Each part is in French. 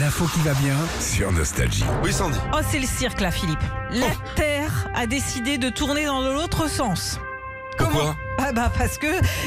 L'info qui va bien sur Nostalgie. Oui, Sandy. Oh, c'est le cirque là, Philippe. La Oh. Terre a décidé de tourner dans l'autre sens. Pourquoi Ah bah parce que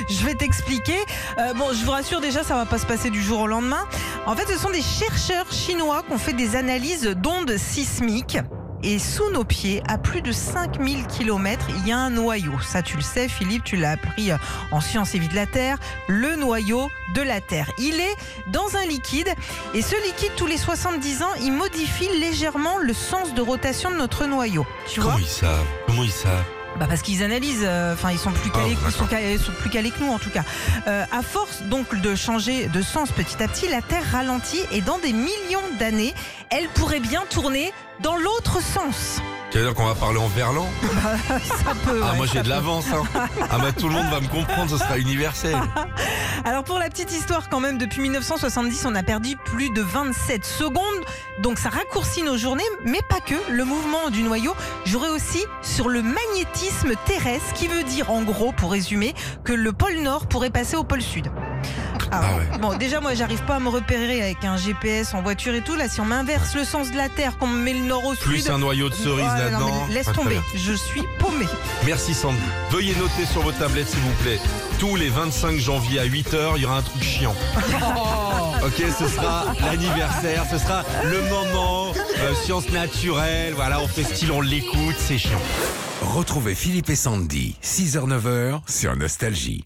je vais t'expliquer. Euh, bon, je vous rassure déjà, ça va pas se passer du jour au lendemain. En fait, ce sont des chercheurs chinois qui ont fait des analyses d'ondes sismiques. Et sous nos pieds, à plus de 5000 km, il y a un noyau. Ça, tu le sais, Philippe, tu l'as appris euh, en sciences et vie de la Terre. Le noyau de la Terre. Il est dans un liquide. Et ce liquide, tous les 70 ans, il modifie légèrement le sens de rotation de notre noyau. Tu vois Comment ils savent? Comment ils savent? Bah parce qu'ils analysent, euh, enfin ils sont plus calés, Ah, ils sont, calés- sont plus calés que nous en tout cas. Euh, à force donc de changer de sens petit à petit, la Terre ralentit et dans des millions d'années, elle pourrait bien tourner dans l'autre sens. Tu veux dire qu'on va parler en verlan Ça peut. Ah, ouais, moi j'ai de l'avance. Hein. Ah, bah tout le monde va me comprendre, ce sera universel. Alors pour la petite histoire quand même, depuis 1970, on a perdu plus de 27 secondes. Donc ça raccourcit nos journées, mais pas que. Le mouvement du noyau jouerait aussi sur le magnétisme terrestre, qui veut dire en gros, pour résumer, que le pôle Nord pourrait passer au pôle Sud. Alors, Ah ouais. Bon, déjà moi j'arrive pas à me repérer avec un GPS en voiture et tout. Là, si on m'inverse le sens de la Terre, qu'on me met le Nord au Plus Sud. un noyau de cerise Ah, là-dedans. laisse Ah, tomber, je suis paumé. Merci Sandy. Veuillez noter sur vos tablettes s'il vous plaît. Tous les 25 janvier à 8h, il y aura un truc chiant. ok, ce sera l'anniversaire, ce sera le moment, euh, science naturelle, voilà, on fait style, on l'écoute, c'est chiant. Retrouvez Philippe et Sandy, 6h-9h sur Nostalgie.